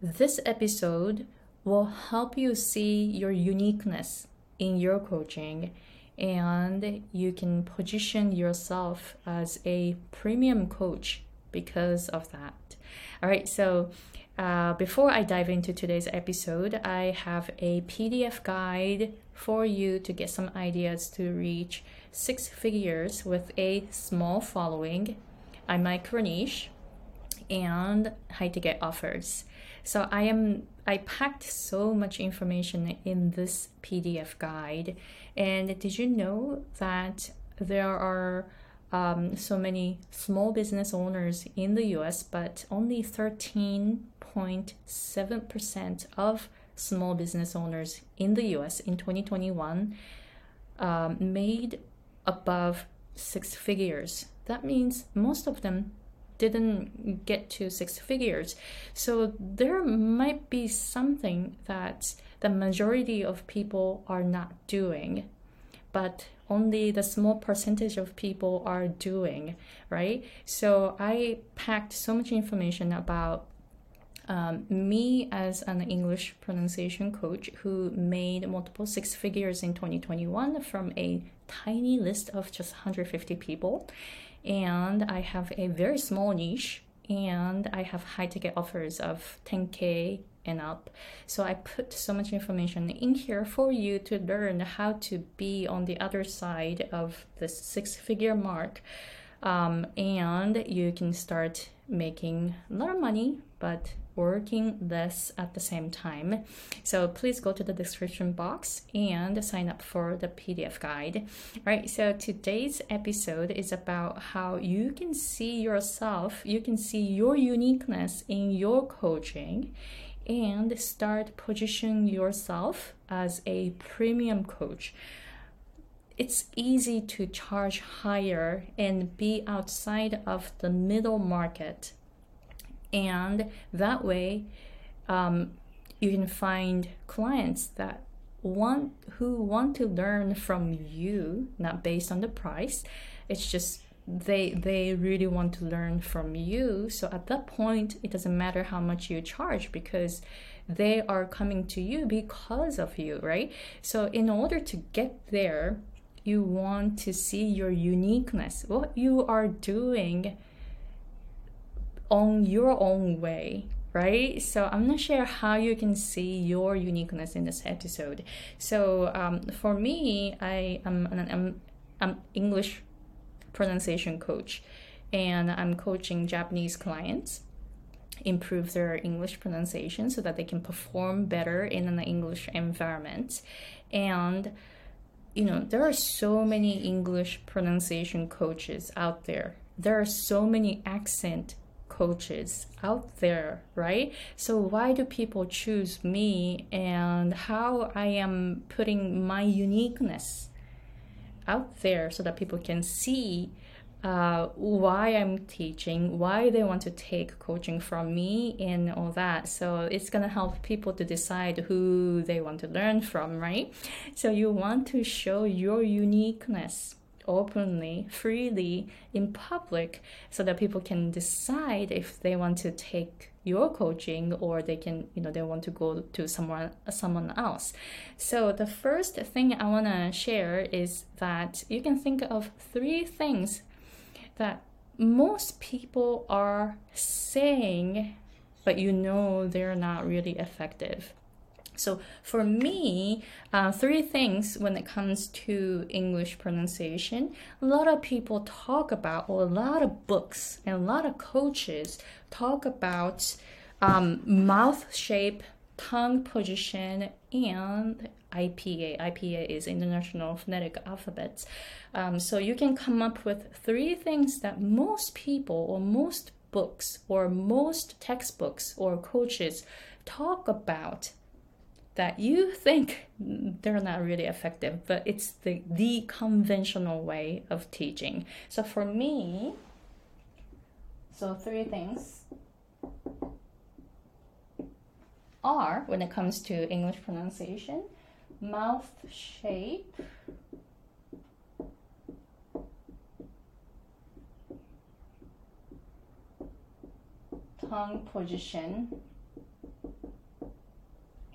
this episode will help you see your uniqueness in your coaching and you can position yourself as a premium coach because of that. All right, so uh, before I dive into today's episode, I have a PDF guide for you to get some ideas to reach six figures with a small following. I'm micro niche and high ticket offers. So I am I packed so much information in this PDF guide. And did you know that there are um, so many small business owners in the US, but only 13.7% of small business owners in the US in 2021 um, made above six figures. That means most of them didn't get to six figures. So there might be something that the majority of people are not doing, but only the small percentage of people are doing, right? So I packed so much information about um, me as an English pronunciation coach who made multiple six figures in 2021 from a tiny list of just 150 people and I have a very small niche and I have high ticket offers of 10k and up. So I put so much information in here for you to learn how to be on the other side of this six figure mark. Um, and you can start making a lot of money, but working this at the same time. So please go to the description box and sign up for the PDF guide. All right, so today's episode is about how you can see yourself, you can see your uniqueness in your coaching and start positioning yourself as a premium coach it's easy to charge higher and be outside of the middle market and that way um, you can find clients that want who want to learn from you not based on the price. It's just they they really want to learn from you. So at that point it doesn't matter how much you charge because they are coming to you because of you right? So in order to get there you want to see your uniqueness what you are doing on your own way right? So I'm not sure how you can see your uniqueness in this episode. So um, for me, I am an I'm, I'm English pronunciation coach, and I'm coaching Japanese clients improve their English pronunciation so that they can perform better in an English environment. And you know, there are so many English pronunciation coaches out there. There are so many accent coaches out there, right? So why do people choose me and how I am putting my uniqueness out there so that people can see uh, why I'm teaching, why they want to take coaching from me, and all that. So it's gonna help people to decide who they want to learn from, right? So you want to show your uniqueness openly, freely in public so that people can decide if they want to take your coaching or they can you know they want to go to someone someone else. So the first thing i want to share is that you can think of three things that most people are saying but you know they're not really effective so for me, uh, three things when it comes to English pronunciation. A lot of people talk about, or a lot of books and a lot of coaches talk about um, mouth shape, tongue position, and IPA. IPA is International Phonetic Alphabet. Um, so you can come up with three things that most people or most books or most textbooks or coaches talk about that you think they're not really effective, but it's the, the conventional way of teaching. So for me, so three things are when it comes to English pronunciation mouth shape, tongue position,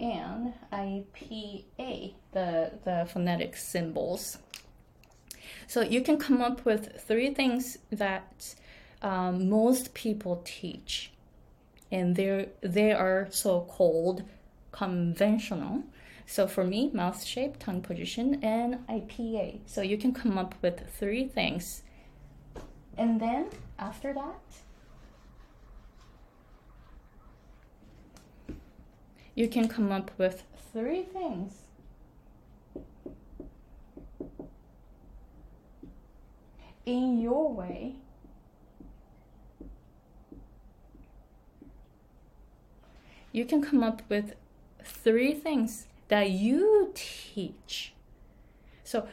and IPA, the, the phonetic symbols. So you can come up with three things that um, most people teach, and they they are so called conventional. So for me, mouth shape, tongue position, and IPA. So you can come up with three things, and then after that, you can come up with three things. In your way, you can come up with three things that you teach. So,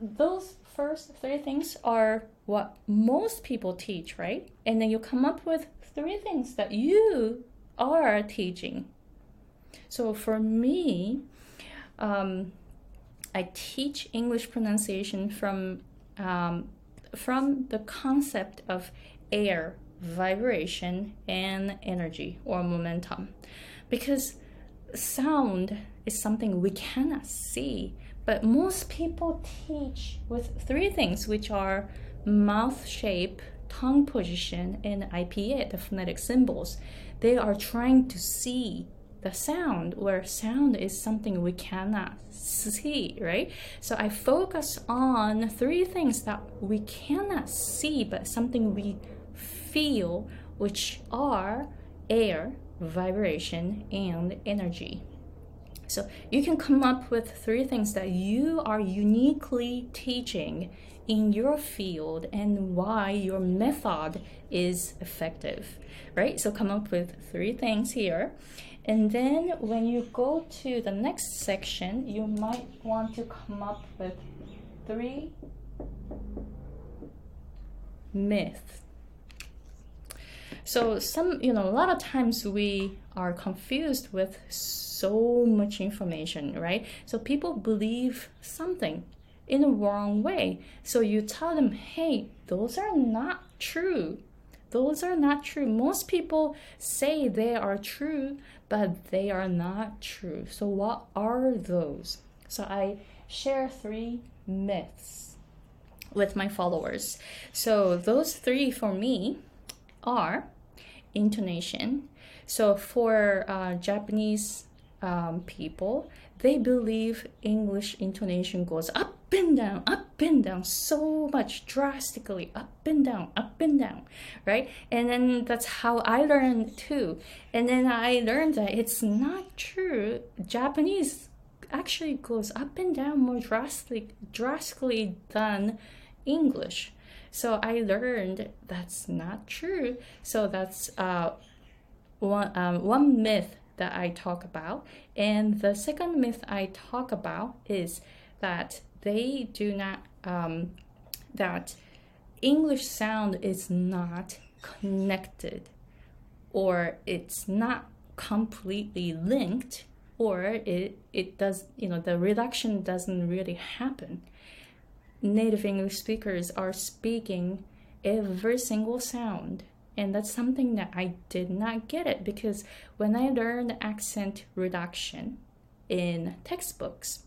those first three things are what most people teach, right? And then you come up with three things that you are teaching. So, for me, um, I teach English pronunciation from um, from the concept of air vibration and energy or momentum. Because sound is something we cannot see but most people teach with three things which are mouth shape tongue position and ipa the phonetic symbols. They are trying to see the sound where sound is something we cannot see right so i focus on three things that we cannot see but something we feel, which are air, vibration, and energy. So you can come up with three things that you are uniquely teaching in your field and why your method is effective, right? So come up with three things here. And then when you go to the next section, you might want to come up with three myths so some, you know, a lot of times we are confused with so much information, right? So people believe something in a wrong way. So you tell them, hey, those are not true. Those are not true. Most people say they are true, but they are not true. So, what are those? So, I share three myths with my followers. So, those three for me are intonation. So for uh, Japanese um, people, they believe English intonation goes up and down, up and down so much drastically, up and down, up and down, right? And then that's how I learned too. And then I learned that it's not true. Japanese actually goes up and down more drastically, drastically than English. So I learned that's not true. So that's uh, one, um, one myth that I talk about. And the second myth I talk about is that they do not, um, that English sound is not connected or it's not completely linked or it, it does, you know, the reduction doesn't really happen native English speakers are speaking every single sound. And that's something that I did not get it because when I learned accent reduction in textbooks,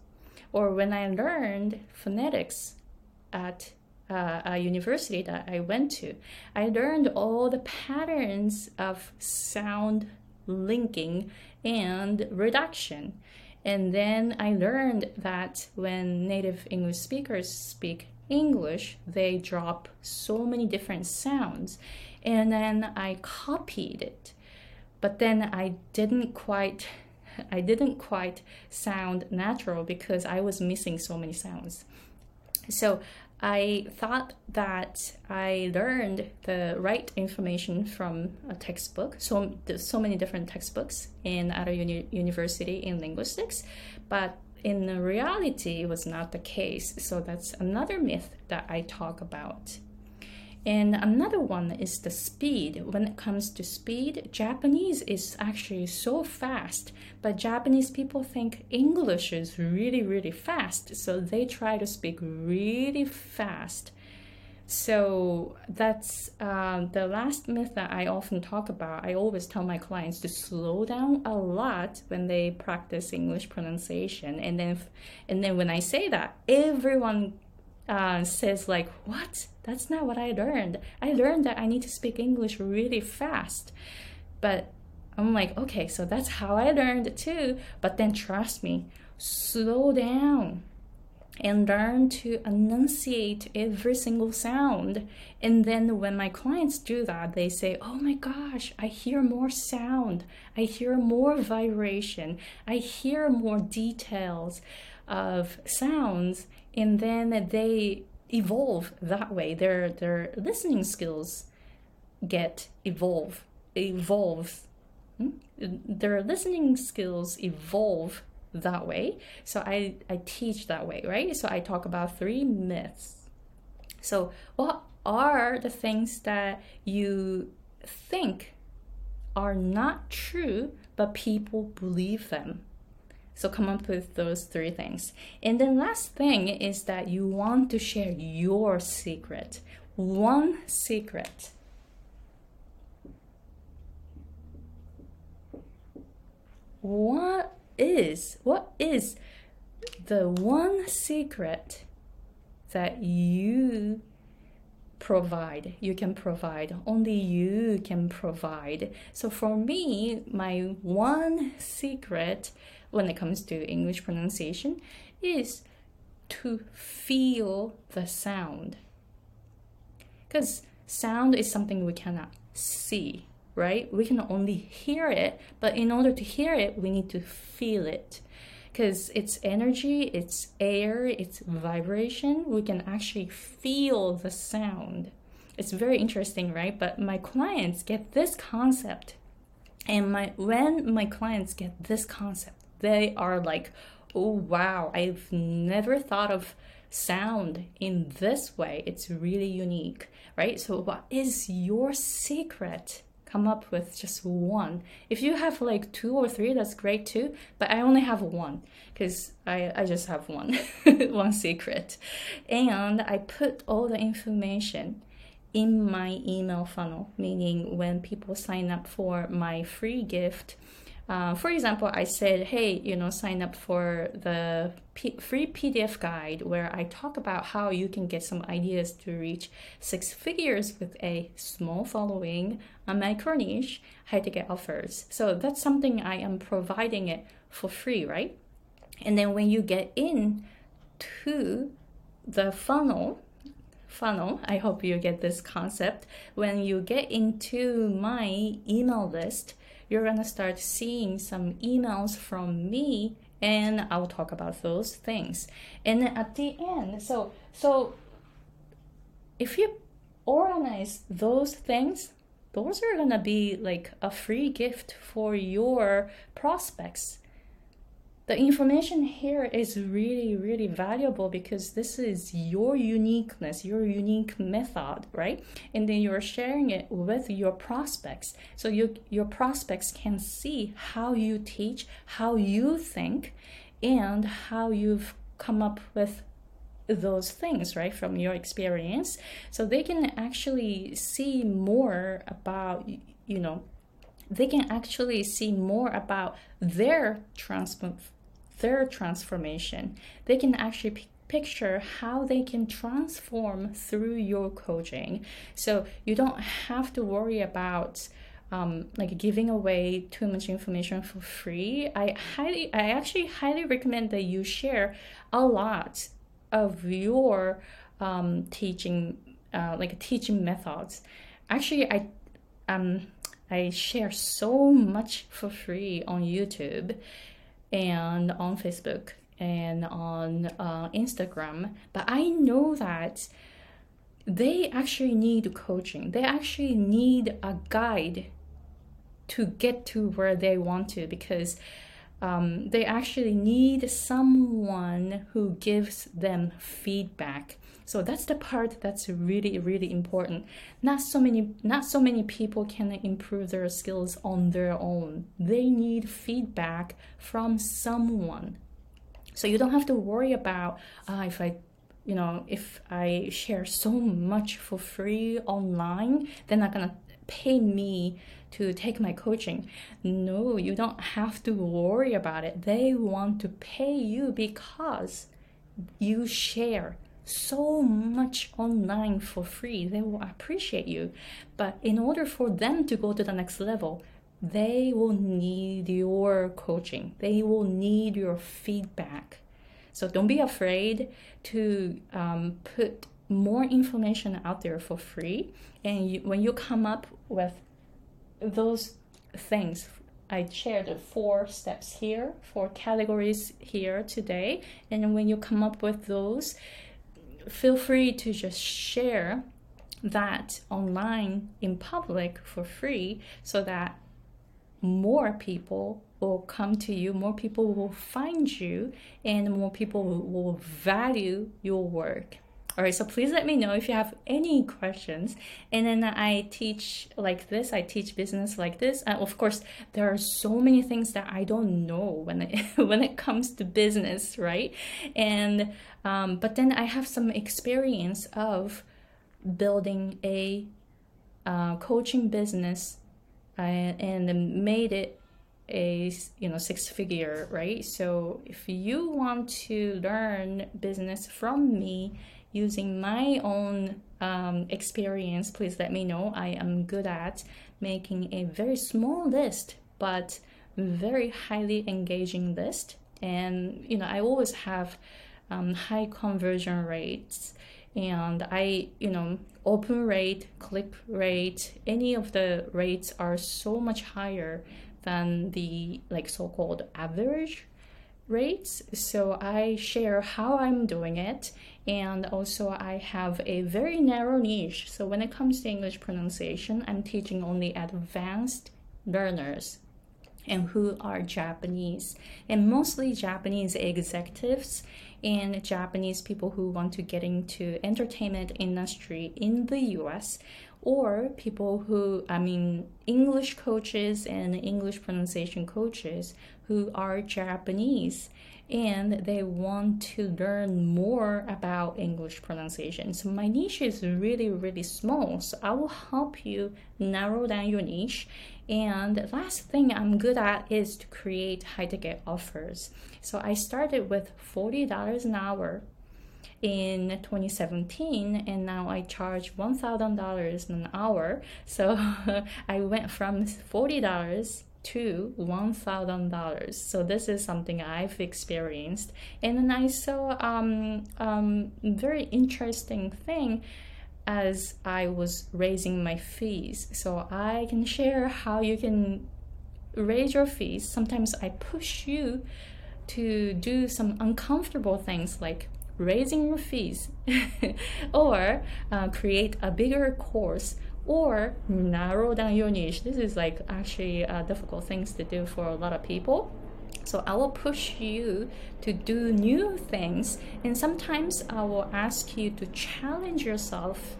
or when I learned phonetics at uh, a university that I went to, I learned all the patterns of sound linking and reduction. And then I learned that when native English speakers speak English, they drop so many different sounds. And then I copied it. But then I didn't quite I didn't quite sound natural because I was missing so many sounds. So I thought that I learned the right information from a textbook. So so many different textbooks in at a uni- university in linguistics, but in reality, it was not the case. So that's another myth that I talk about. And another one is the speed. When it comes to speed, Japanese is actually so fast, but Japanese people think English is really, really fast. So they try to speak really fast. So that's um, the last myth that I often talk about. I always tell my clients to slow down a lot when they practice English pronunciation, and then and then when I say that, everyone uh, says like, "What? That's not what I learned. I learned that I need to speak English really fast." But I'm like, okay, so that's how I learned too. But then trust me, slow down and learn to enunciate every single sound. And then when my clients do that, they say, Oh my gosh, I hear more sound, I hear more vibration, I hear more details of sounds. And then they evolve that way. Their, their listening skills get evolve, evolve. Hmm? Their listening skills evolve that way. So I, I teach that way, right? So I talk about three myths. So, what are the things that you think are not true, but people believe them? So, come up with those three things. And then, last thing is that you want to share your secret. One secret. What is what is the one secret that you provide you can provide only you can provide so for me my one secret when it comes to english pronunciation is to feel the sound because sound is something we cannot see right? We can only hear it, but in order to hear it, we need to feel it. Because it's energy, it's air, it's vibration. We can actually feel the sound. It's very interesting, right? But my clients get this concept. And my when my clients get this concept, they are like, oh wow, I've never thought of sound in this way. It's really unique, right? So, what is your secret come up with just one. If you have like two or three, that's great too. But I only have one because I, I just have one, one secret. And I put all the information in my email funnel, meaning when people sign up for my free gift, uh, for example, I said, hey, you know, sign up for the P- free PDF guide where I talk about how you can get some ideas to reach six figures with a small following, a micro niche, high ticket offers. So that's something I am providing it for free, right? And then when you get in to the funnel, funnel, I hope you get this concept. When you get into my email list, you're going to start seeing some emails from me and I'll talk about those things. And at the end, so so if you organize those things, those are going to be like a free gift for your prospects the information here is really really valuable because this is your uniqueness your unique method right? And then you're sharing it with your prospects. So you, your prospects can see how you teach how you think and how you've come up with those things right from your experience. So they can actually see more about you know they can actually see more about their transform their transformation. They can actually p- picture how they can transform through your coaching. So you don't have to worry about um, like giving away too much information for free. I highly, I actually highly recommend that you share a lot of your um, teaching, uh, like teaching methods. Actually, I um, I share so much for free on YouTube and on Facebook and on uh, Instagram. But I know that they actually need coaching, they actually need a guide to get to where they want to because um, they actually need someone who gives them feedback. So that's the part that's really really important. Not so many not so many people can improve their skills on their own. They need feedback from someone. So you don't have to worry about uh, if i you know, if I share so much for free online, they're not gonna pay me to take my coaching. No, you don't have to worry about it. They want to pay you because you share so much online for free. They will appreciate you. But in order for them to go to the next level, they will need your coaching, they will need your feedback. So don't be afraid to um, put more information out there for free. And you, when you come up with those things, I shared four steps here, four categories here today. And when you come up with those, feel free to just share that online in public for free so that more people will come to you, more people will find you, and more people will value your work. All right, so please let me know if you have any questions. And then I teach like this, I teach business like this. And of course, there are so many things that I don't know when it, when it comes to business, right? And um, but then I have some experience of building a uh, coaching business uh, and made it a you know six figure right? So if you want to learn business from me using my own um, experience please let me know. I am good at making a very small list but very highly engaging list. And you know i always have um, high conversion rates. And i you know open rate click rate any of the rates are so much higher than the like so-called average rates. So i share how i'm doing it and also i have a very narrow niche. So when it comes to english pronunciation i'm teaching only advanced learners and who are japanese and mostly japanese executives and japanese people who want to get into entertainment industry in the us or people who, I mean, English coaches and English pronunciation coaches who are Japanese and they want to learn more about English pronunciation. So my niche is really, really small. So I will help you narrow down your niche. And the last thing I'm good at is to create high ticket offers. So I started with $40 an hour in 2017 and now I charge $1,000 an hour. So I went from $40 to $1,000. So this is something I've experienced. And then I saw um, um, very interesting thing as I was raising my fees. So I can share how you can raise your fees. Sometimes I push you to do some uncomfortable things like raising your fees or uh, create a bigger course or narrow down your niche. This is like actually uh, difficult things to do for a lot of people. So I will push you to do new things, and sometimes I will ask you to challenge yourself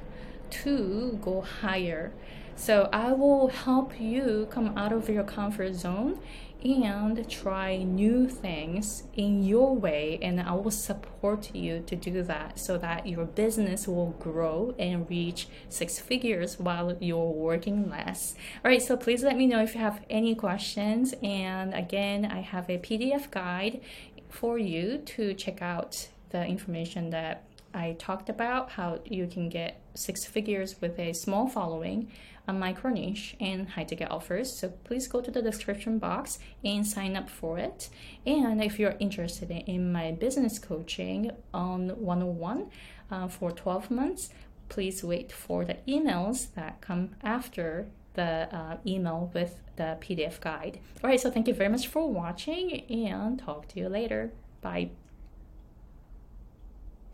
to go higher. So I will help you come out of your comfort zone and try new things in your way and i will support you to do that so that your business will grow and reach six figures while you're working less. All right so please let me know if you have any questions. And again i have a pdf guide for you to check out the information that i talked about how you can get six figures with a small following a micro niche and high ticket offers. So please go to the description box and sign up for it. And if you're interested in my business coaching on 101 uh, for 12 months, please wait for the emails that come after the uh, email with the PDF guide. All right, so thank you very much for watching and talk to you later. Bye.